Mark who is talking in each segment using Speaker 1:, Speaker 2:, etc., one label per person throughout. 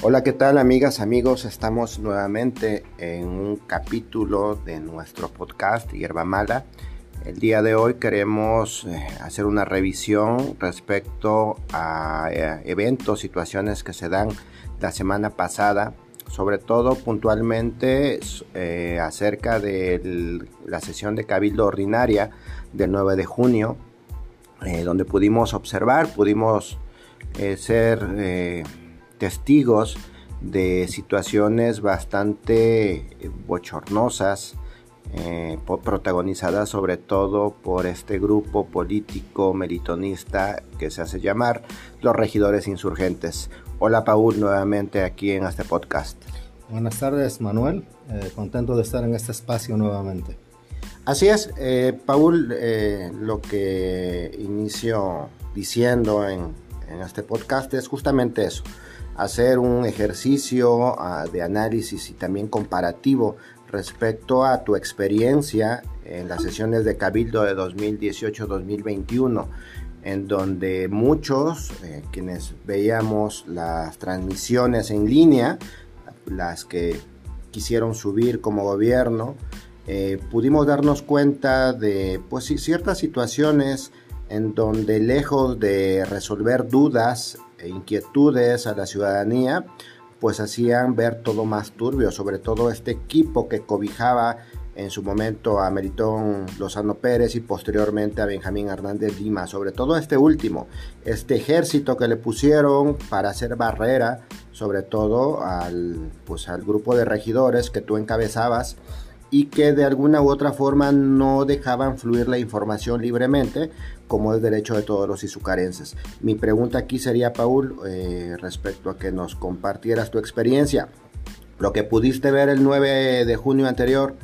Speaker 1: Hola, ¿qué tal amigas, amigos? Estamos nuevamente en un capítulo de nuestro podcast Hierba Mala. El día de hoy queremos eh, hacer una revisión respecto a eh, eventos, situaciones que se dan la semana pasada, sobre todo puntualmente eh, acerca de la sesión de cabildo ordinaria del 9 de junio, donde pudimos observar, pudimos ser testigos de situaciones bastante bochornosas, eh, protagonizadas sobre todo por este grupo político meritonista que se hace llamar los regidores insurgentes. Hola Paul, nuevamente aquí en este podcast.
Speaker 2: Buenas tardes Manuel, eh, contento de estar en este espacio nuevamente.
Speaker 1: Así es, eh, Paul, lo que inicio diciendo en, en este podcast es justamente eso hacer un ejercicio ah, de análisis y también comparativo respecto a tu experiencia en las sesiones de Cabildo de 2018-2021, en donde muchos, eh, quienes veíamos las transmisiones en línea, las que quisieron subir como gobierno, eh, pudimos darnos cuenta de pues, ciertas situaciones en donde lejos de resolver dudas e inquietudes a la ciudadanía, pues hacían ver todo más turbio, sobre todo este equipo que cobijaba en su momento a Meritón Lozano Pérez y posteriormente a Benjamín Hernández Lima, sobre todo este último, este ejército que le pusieron para hacer barrera, sobre todo al, pues, al grupo de regidores que tú encabezabas y que de alguna u otra forma no dejaban fluir la información libremente, como es derecho de todos los izucarenses. Mi pregunta aquí sería, Paul, eh, respecto a que nos compartieras tu experiencia. Lo que pudiste ver el 9 de junio anterior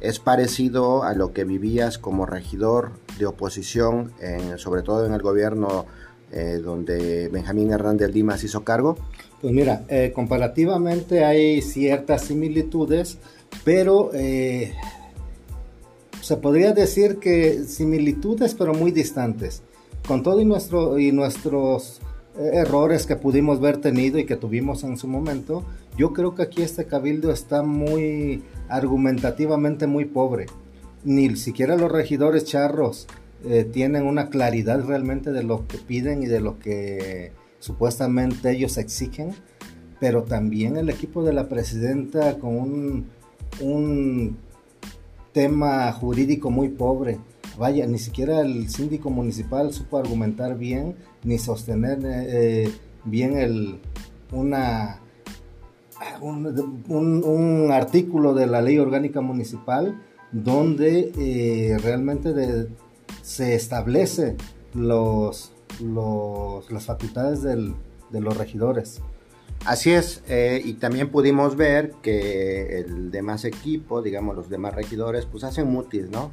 Speaker 1: es parecido a lo que vivías como regidor de oposición, sobre todo en el gobierno eh, donde Benjamín Hernández Dimas hizo cargo.
Speaker 2: Pues mira, eh, comparativamente hay ciertas similitudes pero eh, se podría decir que similitudes, pero muy distantes. Con todo y, nuestro, y nuestros eh, errores que pudimos haber tenido y que tuvimos en su momento, yo creo que aquí este cabildo está muy argumentativamente muy pobre. Ni siquiera los regidores charros eh, tienen una claridad realmente de lo que piden y de lo que supuestamente ellos exigen, pero también el equipo de la presidenta con un un tema jurídico muy pobre. Vaya, ni siquiera el síndico municipal supo argumentar bien ni sostener eh, bien el, una, un, artículo de la ley orgánica municipal donde eh, realmente se establece los, los, las facultades de los regidores.
Speaker 1: Así es, eh, y también pudimos ver que el demás equipo, digamos los demás regidores, pues hacen mutis, ¿no?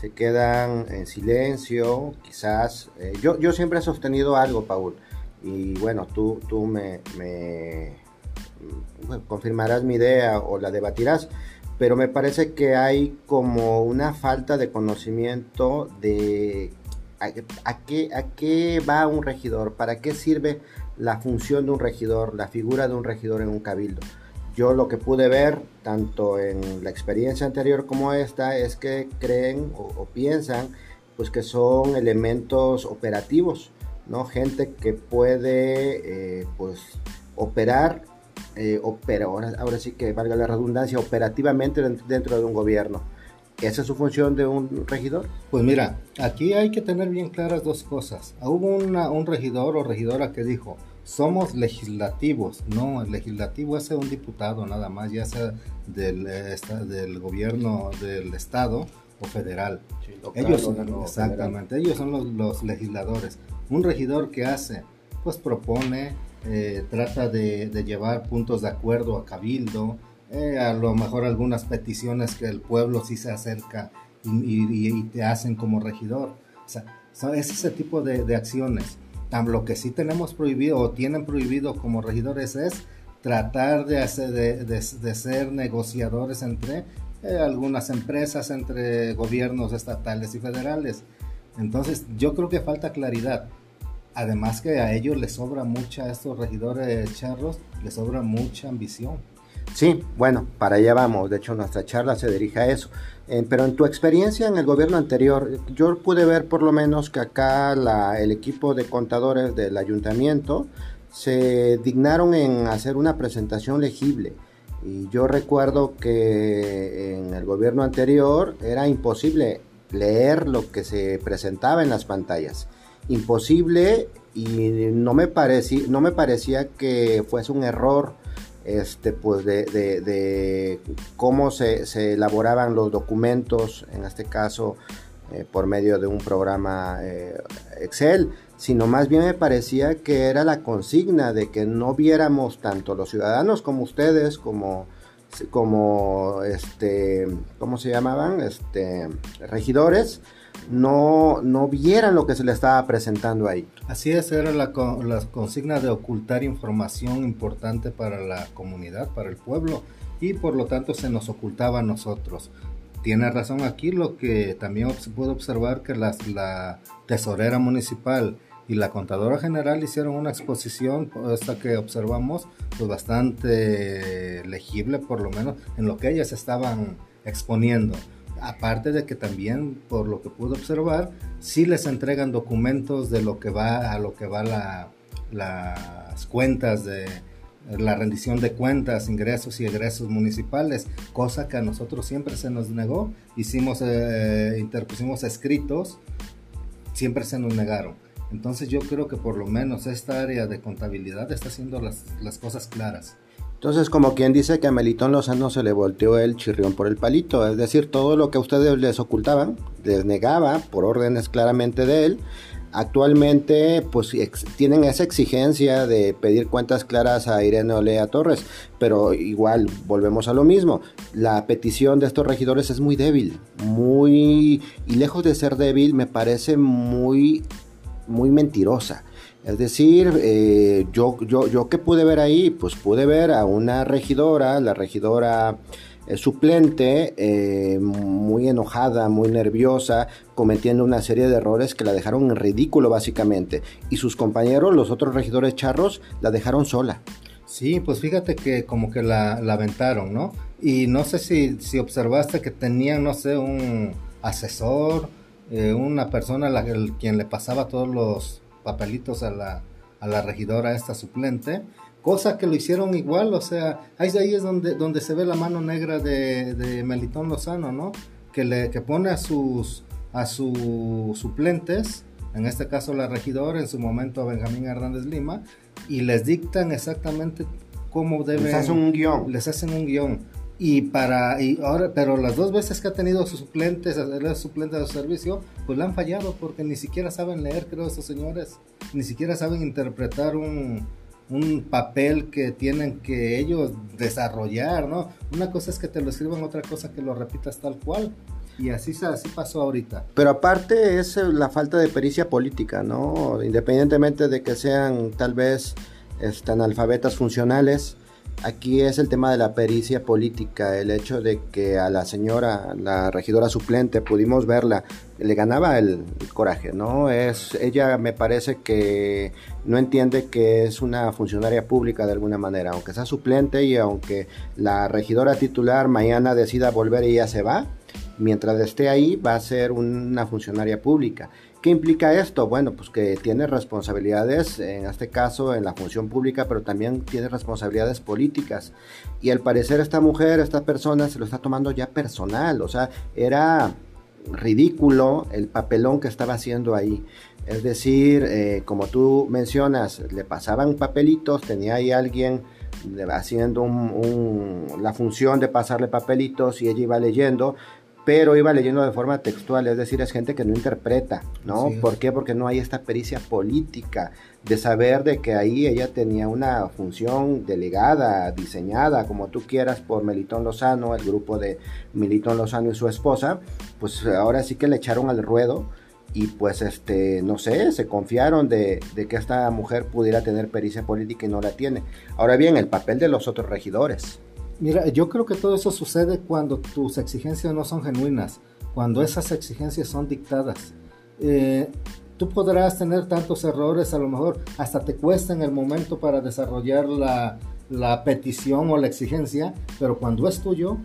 Speaker 1: Se quedan en silencio, quizás. Eh, yo, yo siempre he sostenido algo, Paul, y bueno, tú, tú me, me confirmarás mi idea o la debatirás, pero me parece que hay como una falta de conocimiento de a, qué, a qué va un regidor, para qué sirve la función de un regidor, la figura de un regidor en un cabildo. Yo lo que pude ver, tanto en la experiencia anterior como esta, es que creen o, piensan pues que son elementos operativos, ¿no? Gente que puede eh, pues operar, eh, ahora, ahora sí que valga la redundancia, operativamente dentro de un gobierno. ¿Esa es su función de un regidor?
Speaker 2: Pues mira, aquí hay que tener bien claras dos cosas. Hubo un regidor o regidora que dijo, somos legislativos, no, el legislativo es un diputado nada más, ya sea del, del gobierno del estado o federal. ellos, exactamente, ellos son los, legisladores. Un regidor que hace, pues propone, eh, trata de, llevar puntos de acuerdo a cabildo, eh, a lo mejor algunas peticiones que el pueblo sí se acerca y, te hacen como regidor. O sea, es ese tipo de, acciones. Lo que sí tenemos prohibido o tienen prohibido como regidores es tratar de, hacer, de, ser negociadores entre eh, algunas empresas, entre gobiernos estatales y federales. Entonces yo creo que falta claridad. Además que a ellos les sobra mucha, a estos regidores charros, les sobra mucha ambición.
Speaker 1: Sí, bueno, para allá vamos. De hecho, nuestra charla se dirige a eso. Eh, pero en tu experiencia en el gobierno anterior, yo pude ver por lo menos que acá la, el equipo de contadores del ayuntamiento se dignaron en hacer una presentación legible. Y yo recuerdo que en el gobierno anterior era imposible leer lo que se presentaba en las pantallas. Imposible y no me, parecía, no me parecía que fuese un error este, pues de, cómo se, elaboraban los documentos, en este caso eh, por medio de un programa eh, Excel, sino más bien me parecía que era la consigna de que no viéramos tanto los ciudadanos como ustedes, como, como este, ¿cómo se llamaban? Este, regidores, no, no vieran lo que se le estaba presentando ahí.
Speaker 2: Así es, era la, la consigna de ocultar información importante para la comunidad, para el pueblo, y por lo tanto se nos ocultaba a nosotros. Tiene razón aquí lo que también se puede observar que la tesorera municipal y la contadora general hicieron una exposición, esta que observamos, pues bastante legible por lo menos en lo que ellas estaban exponiendo. Aparte de que también, por lo que pude observar, sí les entregan documentos de lo que va a lo que va la, las cuentas de la rendición de cuentas, ingresos y egresos municipales, cosa que a nosotros siempre se nos negó. Hicimos, eh, interpusimos escritos, siempre se nos negaron. Entonces yo creo que por lo menos esta área de contabilidad está haciendo las, las cosas claras.
Speaker 1: Entonces, como quien dice que a Melitón Lozano se le volteó el chirrión por el palito, es decir, todo lo que ustedes les ocultaban, les negaba por órdenes claramente de él. Actualmente, pues tienen esa exigencia de pedir cuentas claras a Irene Olea Torres, pero igual volvemos a lo mismo. La petición de estos regidores es muy débil, muy y lejos de ser débil, me parece muy, muy mentirosa es decir, eh, yo, yo, yo que pude ver ahí, pues pude ver a una regidora, la regidora eh, suplente, eh, muy enojada, muy nerviosa, cometiendo una serie de errores que la dejaron en ridículo básicamente. Y sus compañeros, los otros regidores charros, la dejaron sola.
Speaker 2: Sí, pues fíjate que como que la, aventaron, ¿no? Y no sé si, si observaste que tenían, no sé, un asesor, una persona a la, quien le pasaba todos los papelitos a la, a la regidora esta suplente, cosa que lo hicieron igual, o sea, ahí, ahí es donde, donde se ve la mano negra de, de Melitón Lozano, ¿no? Que, le, que pone a sus, a sus suplentes, en este caso la regidora, en su momento a Benjamín Hernández Lima, y les dictan exactamente cómo deben...
Speaker 1: Les hacen un guion.
Speaker 2: Les hacen un guion y para y ahora pero las dos veces que ha tenido sus suplentes suplentes de servicio pues la han fallado porque ni siquiera saben leer creo esos señores. Ni siquiera saben interpretar un, un papel que tienen que ellos desarrollar no una cosa es que te lo escriban otra cosa que lo repitas tal cual. Y así así pasó ahorita.
Speaker 1: Pero aparte es la falta de pericia política no independientemente de que sean tal vez este, analfabetas funcionales Aquí es el tema de la pericia política, el hecho de que a la señora, la regidora suplente, pudimos verla, le ganaba el, coraje, ¿no? Es, ella me parece que no entiende que es una funcionaria pública de alguna manera, aunque sea suplente y aunque la regidora titular mañana decida volver y ella se va, mientras esté ahí va a ser una funcionaria pública ¿Qué implica esto? Bueno, pues que tiene responsabilidades, en este caso en la función pública, pero también tiene responsabilidades políticas. Y al parecer esta mujer, esta persona se lo está tomando ya personal, o sea, era ridículo el papelón que estaba haciendo ahí. Es decir, eh, como tú mencionas, le pasaban papelitos, tenía ahí alguien haciendo la función de pasarle papelitos y ella iba leyendo, pero iba leyendo de forma textual, es decir, es gente que no interpreta, ¿no? ¿Por qué? Porque no hay esta pericia política de saber de que ahí ella tenía una función delegada, diseñada, como tú quieras, por Melitón Lozano, el grupo de Melitón Lozano y su esposa, pues ahora sí que le echaron al ruedo y pues este, no sé, se confiaron de, de que esta mujer pudiera tener pericia política y no la tiene. Ahora bien, el papel de los otros regidores
Speaker 2: Mira, yo creo que todo eso sucede cuando tus exigencias no son genuinas, cuando esas exigencias son dictadas. Eh, tú podrás tener tantos errores, a lo mejor hasta te cuesta en el momento para desarrollar la, la petición o la exigencia, pero cuando es tuyo,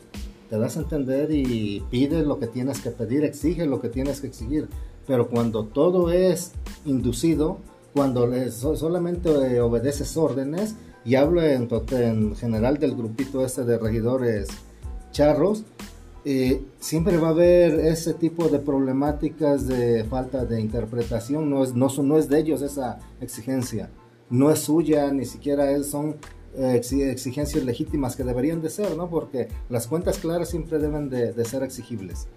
Speaker 2: te das a entender y pides lo que tienes que pedir, exige lo que tienes que exigir. Pero cuando todo es inducido, cuando solamente eh, obedeces órdenes, y hablo en, en, general del grupito este de regidores charros, eh, siempre va a haber ese tipo de problemáticas de falta de interpretación, no es, no, no es de ellos esa exigencia, no es suya, ni siquiera es, son exigencias legítimas que deberían de ser, ¿no? Porque las cuentas claras siempre deben de, ser exigibles.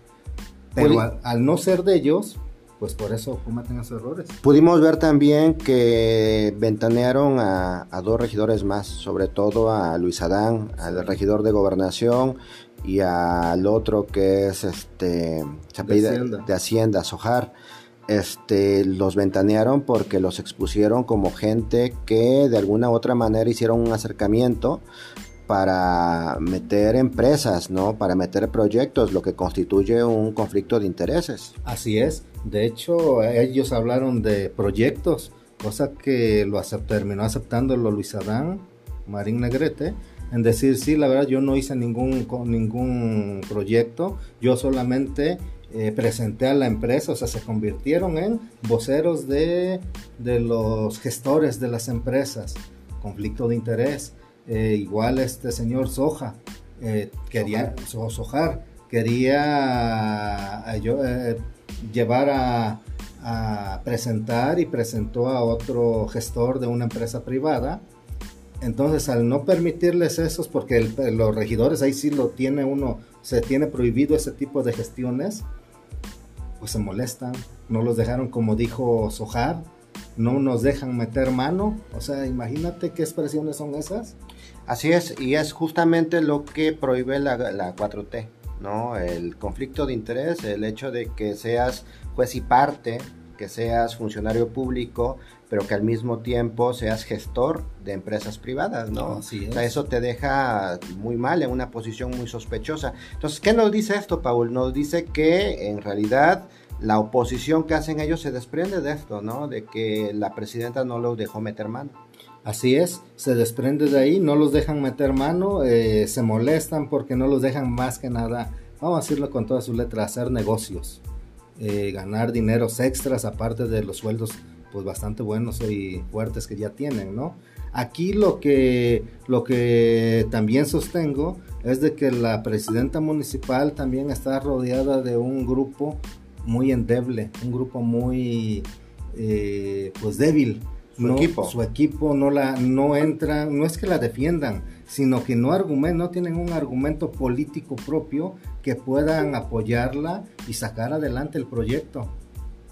Speaker 2: Pero al, no ser de ellos, pues por eso cometen esos errores.
Speaker 1: Pudimos ver también que ventanearon a, dos regidores más, sobre todo a Luis Adán, al regidor de gobernación y al otro que es este de Hacienda, de Hacienda Sojar. Este, los ventanearon porque los expusieron como gente que de alguna u otra manera hicieron un acercamiento para meter empresas, ¿no? Para meter proyectos, lo que constituye un conflicto de intereses.
Speaker 2: Así es. De hecho, ellos hablaron de proyectos, cosa que lo terminó aceptándolo Luis Adán, Marín Negrete, en decir, sí, la verdad yo no hice ningún, ningún proyecto, yo solamente eh, presenté a la empresa, o sea, se convirtieron en voceros de, los gestores de las empresas, conflicto de interés. Eh, igual este señor Soja, eh, quería, Sojar, quería llevar a, presentar y presentó a otro gestor de una empresa privada. Entonces, al no permitirles esos, porque los regidores ahí sí lo tiene uno, se tiene prohibido ese tipo de gestiones, pues se molestan, no los dejaron como dijo Sojar, no nos dejan meter mano, o sea, imagínate qué expresiones son esas.
Speaker 1: Así es, y es justamente lo que prohíbe la, la 4T, ¿no? El conflicto de interés, el hecho de que seas juez y parte, que seas funcionario público, pero que al mismo tiempo seas gestor de empresas privadas, ¿no? Así O sea, eso te deja muy mal, en una posición muy sospechosa. Entonces, ¿qué nos dice esto, Paul? Nos dice que en realidad la oposición que hacen ellos se desprende de esto, ¿no? De que la presidenta no los dejó meter mano.
Speaker 2: Así es, se desprende de ahí, no los dejan meter mano, eh, se molestan porque no los dejan más que nada, vamos a decirlo con todas sus letras, hacer negocios, eh, ganar dineros extras aparte de los sueldos pues bastante buenos y fuertes que ya tienen, ¿no? Aquí lo que, lo que también sostengo es de que la presidenta municipal también está rodeada de un grupo muy endeble, un grupo muy eh, pues débil. Su equipo. Su equipo no la no entran, no es que la defiendan, sino que no argumentan, no tienen un argumento político propio que puedan apoyarla y sacar adelante el proyecto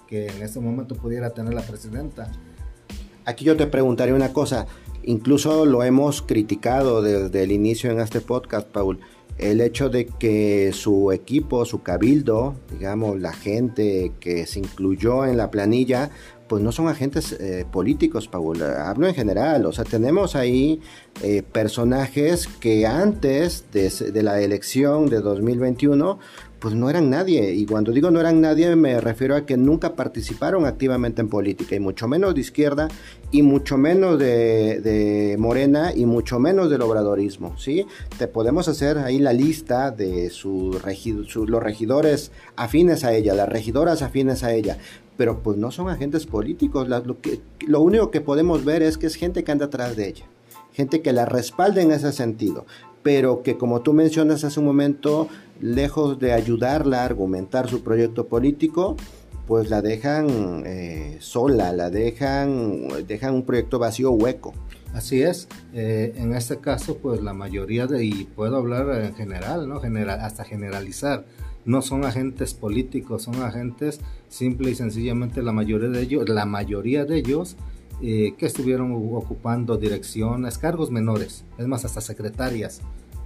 Speaker 2: que en este momento pudiera tener la presidenta.
Speaker 1: Aquí yo te preguntaré una cosa, incluso lo hemos criticado desde el inicio en este podcast, Paul el hecho de que su equipo, su cabildo, digamos, la gente que se incluyó en la planilla, pues no son agentes eh, políticos, Paul. Hablo en general, o sea, tenemos ahí eh, personajes que antes de, la elección de 2021, pues no eran nadie. Y cuando digo no eran nadie, me refiero a que nunca participaron activamente en política, y mucho menos de izquierda, y mucho menos de, Morena, y mucho menos del obradorismo. ¿sí? Te podemos hacer ahí la lista de su, los regidores afines a ella, las regidoras afines a ella. Pero pues no son agentes políticos. lo, único que podemos ver es que es gente que anda atrás de ella gente que la respalde en ese sentido, pero que como tú mencionas hace un momento, lejos de ayudarla a argumentar su proyecto político, pues la dejan eh, sola, la dejan, dejan un proyecto vacío, hueco.
Speaker 2: Así es, eh, en este caso, pues la mayoría de, y puedo hablar en general, ¿no? General, hasta generalizar, no son agentes políticos, son agentes simple y sencillamente la mayoría de ellos, la mayoría de ellos eh, que estuvieron ocupando direcciones, cargos menores, es más, hasta secretarias.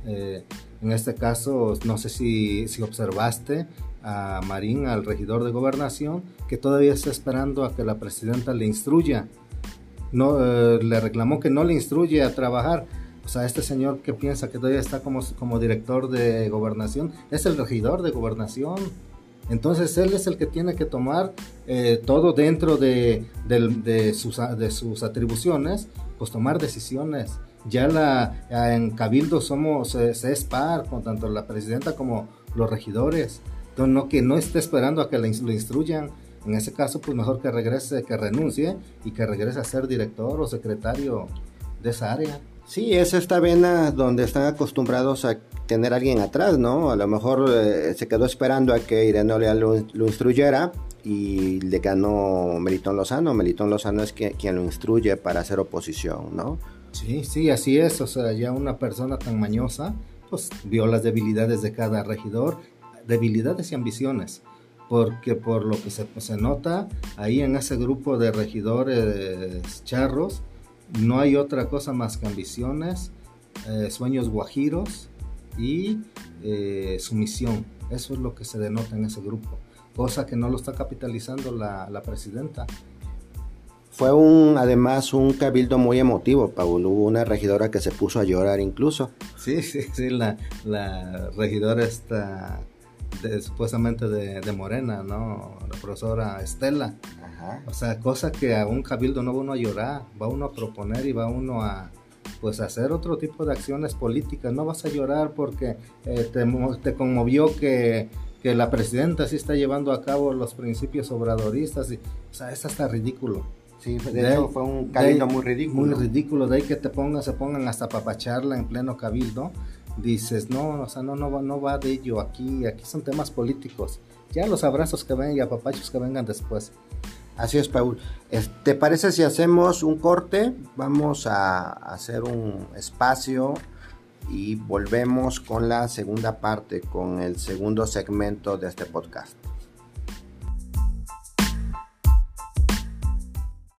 Speaker 2: Eh, en este caso, no sé si, observaste a Marín, al regidor de gobernación, que todavía está esperando a que la presidenta le instruya. No, eh, le reclamó que no le instruye a trabajar. O sea, este señor que piensa que todavía está como, como director de gobernación, es el regidor de gobernación. Entonces él es el que tiene que tomar eh, todo dentro de, sus, de sus atribuciones, pues tomar decisiones. Ya la, en Cabildo somos, se es par, con tanto la presidenta como los regidores. Entonces, no que no esté esperando a que lo instruyan. En ese caso, pues mejor que regrese, que renuncie y que regrese a ser director o secretario de esa área.
Speaker 1: Sí, es esta vena donde están acostumbrados a tener alguien atrás, ¿no? A lo mejor eh, se quedó esperando a que Irene Olea lo, instruyera y le ganó Melitón Lozano. Melitón Lozano es quien, lo instruye para hacer oposición, ¿no?
Speaker 2: Sí, sí, así es. O sea, ya una persona tan mañosa, pues vio las debilidades de cada regidor, debilidades y ambiciones. Porque por lo que se, se nota ahí en ese grupo de regidores charros, no hay otra cosa más que ambiciones, eh, sueños guajiros y eh, sumisión. Eso es lo que se denota en ese grupo, cosa que no lo está capitalizando la, presidenta.
Speaker 1: Fue un, además un cabildo muy emotivo, Paul. Hubo una regidora que se puso a llorar incluso.
Speaker 2: Sí, sí, sí, la, regidora está supuestamente de, Morena, ¿no? La profesora Estela. O sea, cosa que a un cabildo no va uno a llorar, va uno a proponer y va uno a pues hacer otro tipo de acciones políticas. No vas a llorar porque eh, te, conmovió que, la presidenta sí está llevando a cabo los principios obradoristas. Y, o sea, eso está ridículo.
Speaker 1: Sí, de, hecho fue un cabildo muy ridículo.
Speaker 2: Muy ridículo, de ahí que te pongan, se pongan hasta papacharla en pleno cabildo. Dices, no, o sea, no, no, no va de ello aquí, aquí son temas políticos. Ya los abrazos que vengan y apapachos que vengan después.
Speaker 1: Así es, Paul. ¿Te parece si hacemos un corte? Vamos a hacer un espacio y volvemos con la segunda parte, con el segundo segmento de este podcast.